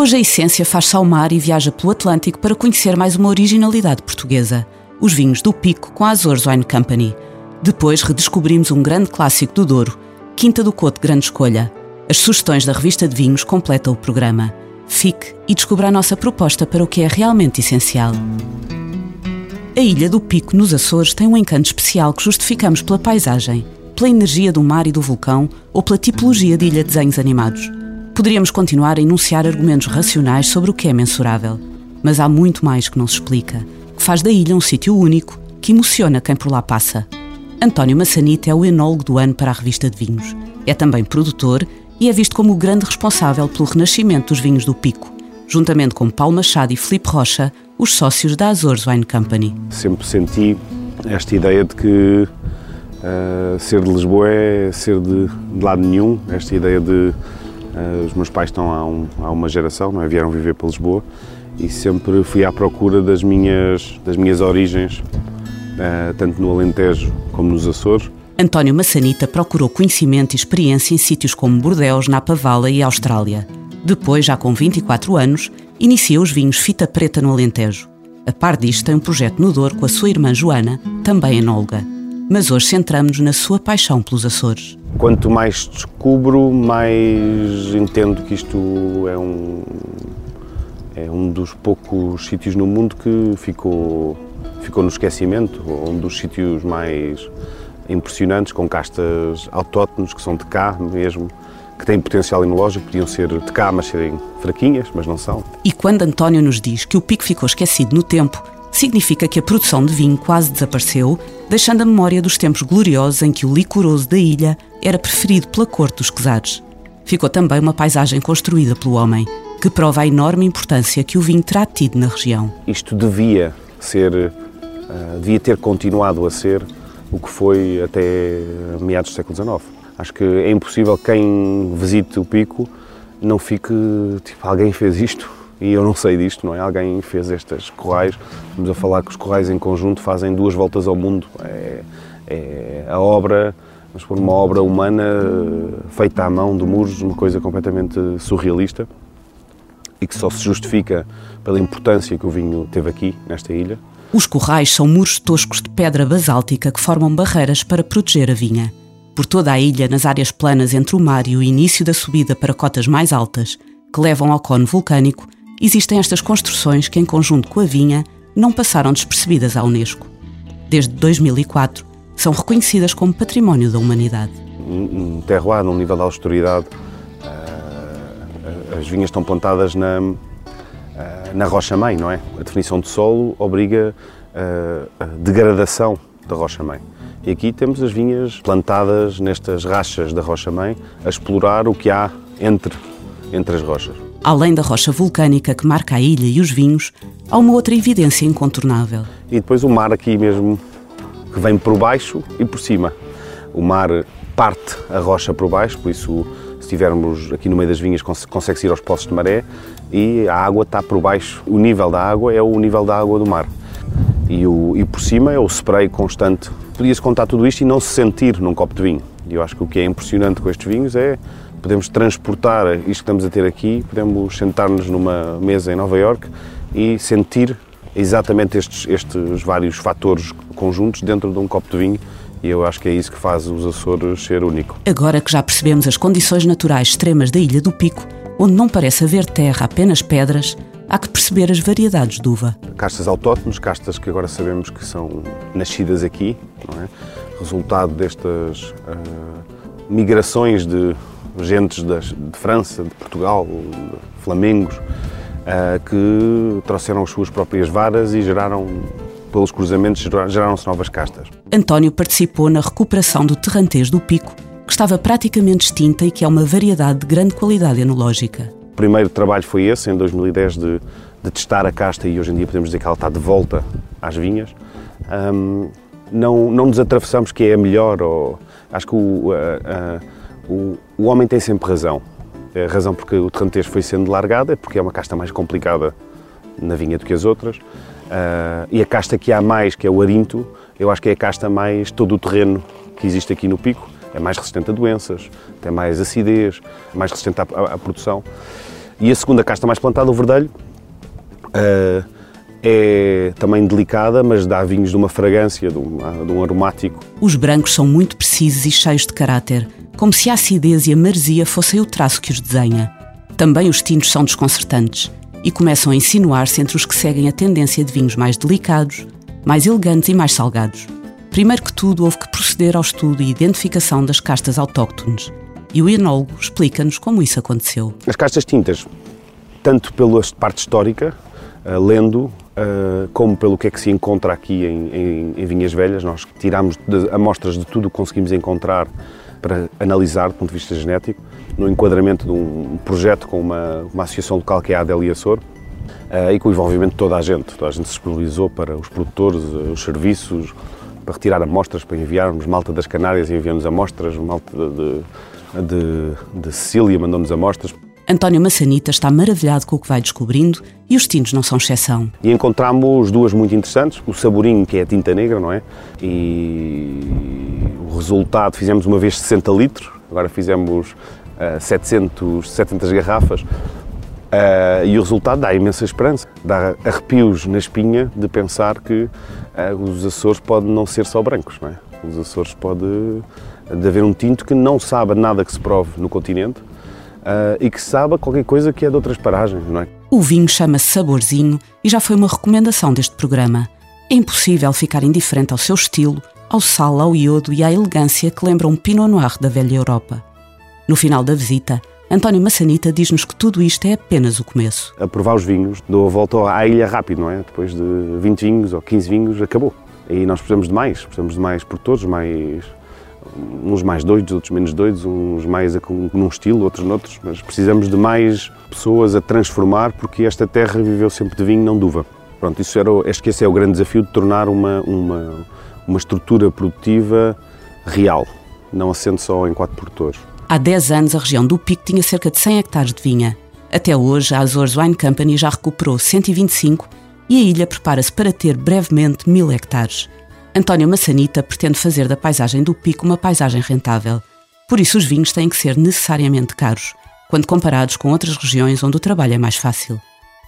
Hoje a Essência faz-se ao mar e viaja pelo Atlântico para conhecer mais uma originalidade portuguesa, os vinhos do Pico com a Azores Wine Company. Depois redescobrimos um grande clássico do Douro, Quinta do Coto Grande Escolha. As sugestões da revista de vinhos completam o programa. Fique e descubra a nossa proposta para o que é realmente essencial. A Ilha do Pico, nos Açores, tem um encanto especial que justificamos pela paisagem, pela energia do mar e do vulcão ou pela tipologia de ilha de desenhos animados. Poderíamos continuar a enunciar argumentos racionais sobre o que é mensurável, mas há muito mais que não se explica, que faz da ilha um sítio único que emociona quem por lá passa. António Massanita é o enólogo do ano para a revista de vinhos. É também produtor e é visto como o grande responsável pelo renascimento dos vinhos do Pico, juntamente com Paulo Machado e Felipe Rocha, os sócios da Azores Wine Company. Sempre senti esta ideia de que uh, ser de Lisboa é ser de, de lado nenhum, esta ideia de os meus pais estão há, um, há uma geração, não é? vieram viver para Lisboa e sempre fui à procura das minhas, das minhas origens, uh, tanto no Alentejo como nos Açores. António Massanita procurou conhecimento e experiência em sítios como Bordeus, Napa Valley e Austrália. Depois, já com 24 anos, inicia os vinhos Fita Preta no Alentejo. A par disto, tem um projeto no Douro com a sua irmã Joana, também enóloga. Mas hoje centramos-nos na sua paixão pelos Açores. Quanto mais descubro, mais entendo que isto é um, é um dos poucos sítios no mundo que ficou, ficou no esquecimento, um dos sítios mais impressionantes, com castas autóctones que são de cá mesmo, que têm potencial enológico, podiam ser de cá, mas serem fraquinhas, mas não são. E quando António nos diz que o pico ficou esquecido no tempo, significa que a produção de vinho quase desapareceu, deixando a memória dos tempos gloriosos em que o licoroso da ilha era preferido pela corte dos quesares. Ficou também uma paisagem construída pelo homem, que prova a enorme importância que o vinho terá tido na região. Isto devia ser, uh, devia ter continuado a ser o que foi até meados do século XIX. Acho que é impossível quem visite o pico não fique tipo, alguém fez isto e eu não sei disto, não é? Alguém fez estas corrais. Estamos a falar que os corrais em conjunto fazem duas voltas ao mundo. É, é a obra, mas por uma obra humana feita à mão de muros, uma coisa completamente surrealista e que só se justifica pela importância que o vinho teve aqui, nesta ilha. Os corrais são muros toscos de pedra basáltica que formam barreiras para proteger a vinha. Por toda a ilha, nas áreas planas entre o mar e o início da subida para cotas mais altas, que levam ao cone vulcânico, existem estas construções que, em conjunto com a vinha, não passaram despercebidas à Unesco. Desde 2004, são reconhecidas como Património da Humanidade. Um terroir, num nível de austeridade, as vinhas estão plantadas na, na rocha-mãe, não é? A definição de solo obriga a degradação da rocha-mãe. E aqui temos as vinhas plantadas nestas rachas da rocha-mãe a explorar o que há entre, entre as rochas. Além da rocha vulcânica que marca a ilha e os vinhos, há uma outra evidência incontornável. E depois o mar aqui mesmo, que vem por baixo e por cima. O mar parte a rocha por baixo, por isso, se estivermos aqui no meio das vinhas, consegue-se ir aos poços de maré e a água está por baixo. O nível da água é o nível da água do mar. E, o, e por cima é o spray constante. Podia-se contar tudo isto e não se sentir num copo de vinho. E eu acho que o que é impressionante com estes vinhos é podemos transportar isto que estamos a ter aqui, podemos sentar-nos numa mesa em Nova York e sentir exatamente estes, estes vários fatores conjuntos dentro de um copo de vinho e eu acho que é isso que faz os Açores ser único. Agora que já percebemos as condições naturais extremas da Ilha do Pico, onde não parece haver terra, apenas pedras, há que perceber as variedades de uva. Castas autóctones, castas que agora sabemos que são nascidas aqui, é? resultado destas uh, migrações de gentes das, de França, de Portugal, de Flamengos, uh, que trouxeram as suas próprias varas e geraram, pelos cruzamentos, geraram-se novas castas. António participou na recuperação do terrantês do Pico, que estava praticamente extinta e que é uma variedade de grande qualidade enológica. O primeiro trabalho foi esse, em 2010, de, de testar a casta e hoje em dia podemos dizer que ela está de volta às vinhas. Um, não, não nos atravessamos que é a melhor, ou, acho que o, o, o homem tem sempre razão. A razão porque o terrantês foi sendo largado é porque é uma casta mais complicada na vinha do que as outras. Uh, e a casta que há mais, que é o arinto, eu acho que é a casta mais todo o terreno que existe aqui no pico. É mais resistente a doenças, tem mais acidez, mais resistente à, à, à produção. E a segunda casta mais plantada, o verdelho, uh, é também delicada, mas dá vinhos de uma fragrância, de um, de um aromático. Os brancos são muito precisos e cheios de caráter, como se a acidez e a maresia fossem o traço que os desenha. Também os tintos são desconcertantes e começam a insinuar-se entre os que seguem a tendência de vinhos mais delicados, mais elegantes e mais salgados. Primeiro que tudo, houve que proceder ao estudo e identificação das castas autóctones. E o enólogo explica-nos como isso aconteceu. As castas tintas, tanto pela parte histórica, uh, lendo, uh, como pelo que é que se encontra aqui em, em, em Vinhas Velhas, nós tiramos de, amostras de tudo o que conseguimos encontrar para analisar do ponto de vista genético no enquadramento de um projeto com uma, uma associação local que é a Adélia Sor, uh, e com o envolvimento de toda a gente. Toda a gente se disponibilizou para os produtores, uh, os serviços, para retirar amostras, para enviarmos. Malta das Canárias enviou-nos amostras, Malta de, de, de Sicília mandou-nos amostras. António Massanita está maravilhado com o que vai descobrindo e os tintos não são exceção. E encontramos duas muito interessantes, o saborinho, que é a tinta negra, não é? E o resultado, fizemos uma vez 60 litros, agora fizemos 700, 700 garrafas. Uh, e o resultado dá imensa esperança, dá arrepios na espinha de pensar que uh, os Açores podem não ser só brancos, não é? Os Açores pode de haver um tinto que não sabe nada que se prove no continente uh, e que saiba qualquer coisa que é de outras paragens, não é? O vinho chama-se Saborzinho e já foi uma recomendação deste programa. É impossível ficar indiferente ao seu estilo, ao sal, ao iodo e à elegância que lembra um Pinot Noir da velha Europa. No final da visita, António Massanita diz-nos que tudo isto é apenas o começo. A provar os vinhos, dou a volta à ilha rápido, não é? Depois de 20 vinhos ou 15 vinhos, acabou. E nós precisamos de mais, precisamos de mais produtores, mais uns mais doidos, outros menos doidos, uns mais num estilo, outros noutros, mas precisamos de mais pessoas a transformar porque esta terra viveu sempre de vinho, não de uva. Pronto, isso era, acho que esse é o grande desafio de tornar uma, uma, uma estrutura produtiva real, não assente só em quatro produtores. Há 10 anos, a região do Pico tinha cerca de 100 hectares de vinha. Até hoje, a Azores Wine Company já recuperou 125 e a ilha prepara-se para ter brevemente 1000 hectares. António Massanita pretende fazer da paisagem do Pico uma paisagem rentável. Por isso, os vinhos têm que ser necessariamente caros, quando comparados com outras regiões onde o trabalho é mais fácil.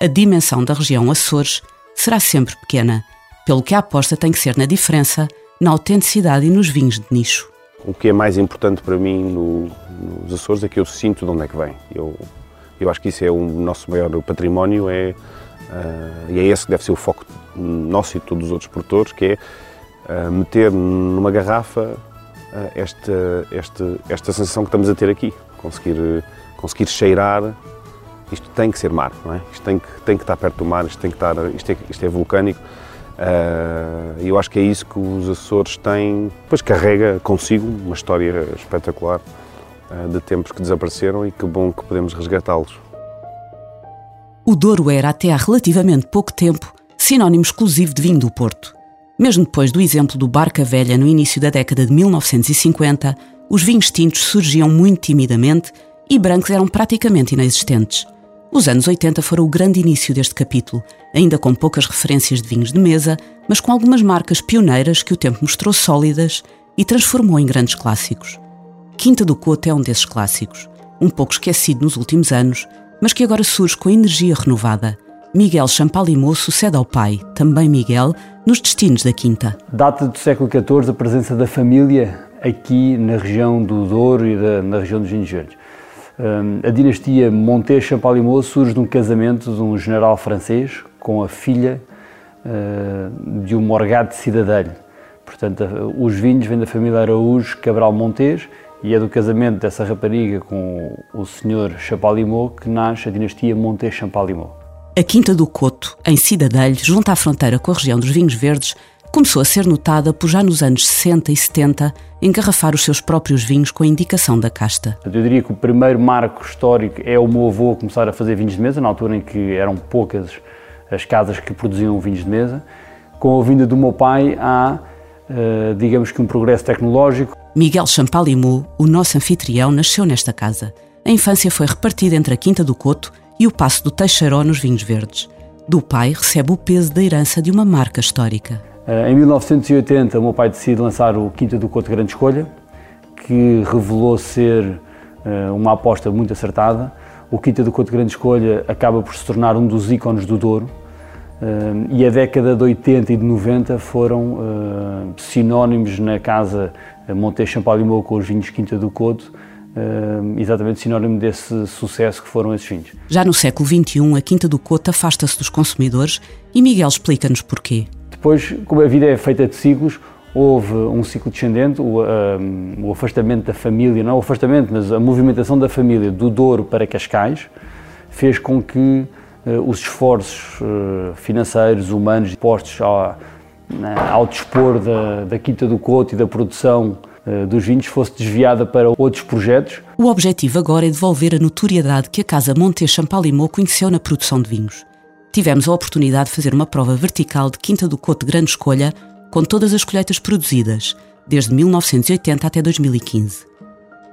A dimensão da região Açores será sempre pequena, pelo que a aposta tem que ser na diferença, na autenticidade e nos vinhos de nicho. O que é mais importante para mim no, nos Açores é que eu sinto de onde é que vem. Eu, eu acho que isso é o nosso maior património é, uh, e é esse que deve ser o foco nosso e de todos os outros produtores, que é meter numa garrafa uh, esta, esta, esta sensação que estamos a ter aqui, conseguir, conseguir cheirar. Isto tem que ser mar, não é? Isto tem que, tem que estar perto do mar, isto, tem que estar, isto, é, isto é vulcânico e eu acho que é isso que os Açores têm, depois carrega consigo uma história espetacular de tempos que desapareceram e que bom que podemos resgatá-los. O Douro era, até há relativamente pouco tempo, sinónimo exclusivo de vinho do Porto. Mesmo depois do exemplo do Barca Velha no início da década de 1950, os vinhos tintos surgiam muito timidamente e brancos eram praticamente inexistentes. Os anos 80 foram o grande início deste capítulo, ainda com poucas referências de vinhos de mesa, mas com algumas marcas pioneiras que o tempo mostrou sólidas e transformou em grandes clássicos. Quinta do Couto é um desses clássicos, um pouco esquecido nos últimos anos, mas que agora surge com energia renovada. Miguel Champalimau sucede ao pai, também Miguel, nos destinos da Quinta. Data do século XIV a presença da família aqui na região do Douro e da, na região dos vinhos verdes. A dinastia Montes Champalimau surge de um casamento de um general francês com a filha ah, de um morgado de cidadelho. Portanto, os vinhos vêm da família Araújo Cabral Montes e é do casamento dessa rapariga com o senhor Champalimau que nasce a dinastia Montes Champalimau. A Quinta do Coto, em Cidadelho, junto à fronteira com a região dos vinhos verdes, começou a ser notada por já nos anos 60 e 70 engarrafar os seus próprios vinhos com a indicação da casta. Eu diria que o primeiro marco histórico é o meu avô começar a fazer vinhos de mesa, na altura em que eram poucas as casas que produziam vinhos de mesa. Com a vinda do meu pai há, uh, digamos que um progresso tecnológico. Miguel Champalimou, o nosso anfitrião, nasceu nesta casa. A infância foi repartida entre a Quinta do Coto e o Passo do Teixeiró nos Vinhos Verdes. Do pai recebe o peso da herança de uma marca histórica. Em 1980, o meu pai decide lançar o Quinta do Coto Grande Escolha, que revelou ser uma aposta muito acertada. O Quinta do Coto Grande Escolha acaba por se tornar um dos ícones do Douro, e a década de 80 e de 90 foram sinónimos na casa Monte Champalimau com os vinhos Quinta do Coto, exatamente sinónimo desse sucesso que foram esses vinhos. Já no século XXI, a Quinta do Coto afasta-se dos consumidores e Miguel explica-nos porquê. Depois, como a vida é feita de ciclos, houve um ciclo descendente, o, um, o, afastamento da família, não o afastamento, mas a movimentação da família do Douro para Cascais, fez com que uh, os esforços uh, financeiros, humanos, postos ao, ao dispor da, da Quinta do Coto e da produção uh, dos vinhos fosse desviada para outros projetos. O objetivo agora é devolver a notoriedade que a Casa Monte Champalimau conheceu na produção de vinhos tivemos a oportunidade de fazer uma prova vertical de Quinta do Coto de grande escolha com todas as colheitas produzidas, desde 1980 até 2015.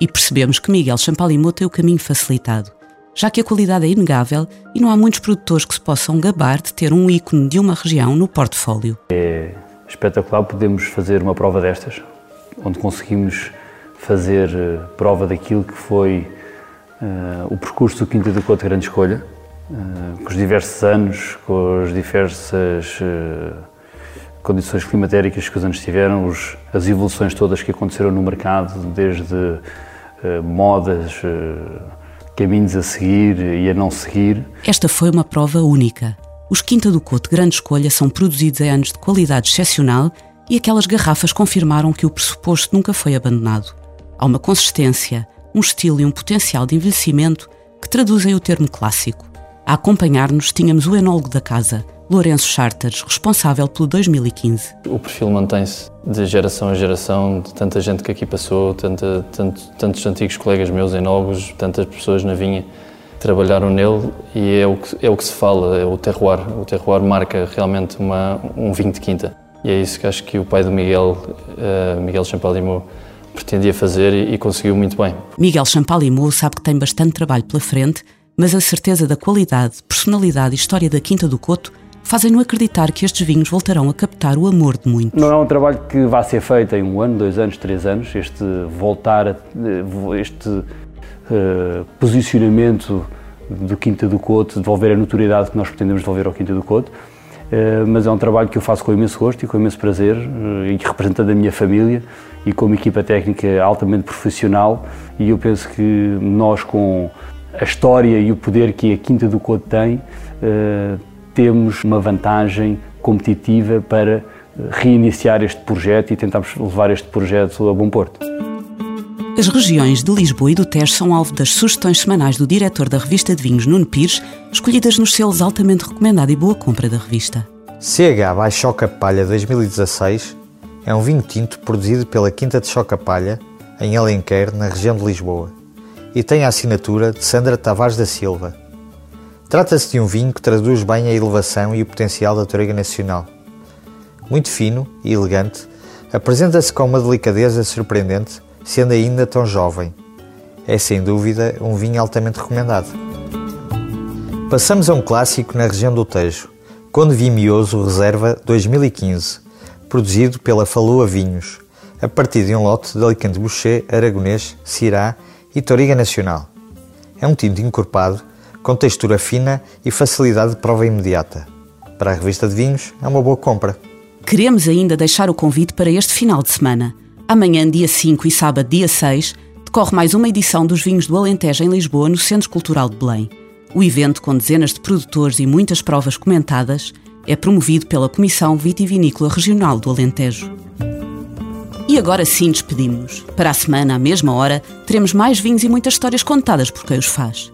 E percebemos que Miguel Champalimau tem o caminho facilitado, já que a qualidade é inegável e não há muitos produtores que se possam gabar de ter um ícone de uma região no portfólio. É espetacular podemos fazer uma prova destas, onde conseguimos fazer eh, prova daquilo que foi uh, o percurso do Quinta do Coto de Grande Escolha, uh, com os diversos anos, com as diversas uh, condições climatéricas que os anos tiveram, os, as evoluções todas que aconteceram no mercado, desde modas, caminhos a seguir e a não seguir. Esta foi uma prova única. Os Quinta do Couto Grande Escolha são produzidos em anos de qualidade excepcional e aquelas garrafas confirmaram que o pressuposto nunca foi abandonado. Há uma consistência, um estilo e um potencial de envelhecimento que traduzem o termo clássico. A acompanhar-nos tínhamos o enólogo da casa, Lourenço Charters, responsável pelo 2015. O perfil mantém-se de geração a geração, de tanta gente que aqui passou, tanta, tanto, tantos antigos colegas meus enólogos, tantas pessoas na vinha trabalharam nele e é o que, é o que se fala, é o terroir. O terroir marca realmente uma, um vinho de quinta. E é isso que acho que o pai do Miguel, uh, Miguel Champalimau, pretendia fazer e, e conseguiu muito bem. Miguel Champalimau sabe que tem bastante trabalho pela frente mas a certeza da qualidade, personalidade e história da Quinta do Coto fazem-no acreditar que estes vinhos voltarão a captar o amor de muitos. Não é um trabalho que vá ser feito em um ano, dois anos, três anos, este voltar, a, este uh, posicionamento do Quinta do Coto, devolver a notoriedade que nós pretendemos devolver ao Quinta do Coto, mas é um trabalho que eu faço com imenso gosto e com imenso prazer uh, e representando a minha família e com uma equipa técnica altamente profissional e eu penso que nós com a história e o poder que a Quinta do Couto tem, uh, temos uma vantagem competitiva para reiniciar este projeto e tentarmos levar este projeto a bom porto. As regiões de Lisboa e do Tejo são alvo das sugestões semanais do diretor da revista de vinhos, Nuno Pires, escolhidas nos selos altamente recomendado e boa compra da revista. CH by Choca Palha 2016 é um vinho tinto produzido pela Quinta de Choca Palha, em Alenquer, na região de Lisboa e tem a assinatura de Sandra Tavares da Silva. Trata-se de um vinho que traduz bem a elevação e o potencial da Toriga Nacional. Muito fino e elegante, apresenta-se com uma delicadeza surpreendente, sendo ainda tão jovem. É sem dúvida um vinho altamente recomendado. Passamos a um clássico na região do Tejo, Conde Vimioso Reserva 2015, produzido pela Falua Vinhos, a partir de um lote de Alicante Boucher, Aragonês, Cirá e Toriga Nacional. É um tinto encorpado, com textura fina e facilidade de prova imediata. Para a revista de vinhos, é uma boa compra. Queremos ainda deixar o convite para este final de semana. Amanhã, dia 5 e sábado, dia 6, decorre mais uma edição dos Vinhos do Alentejo em Lisboa, no Centro Cultural de Belém. O evento, com dezenas de produtores e muitas provas comentadas, é promovido pela Comissão Vitivinícola Regional do Alentejo. E agora sim despedimos-nos. Para a semana, à mesma hora, teremos mais vinhos e muitas histórias contadas por quem os faz.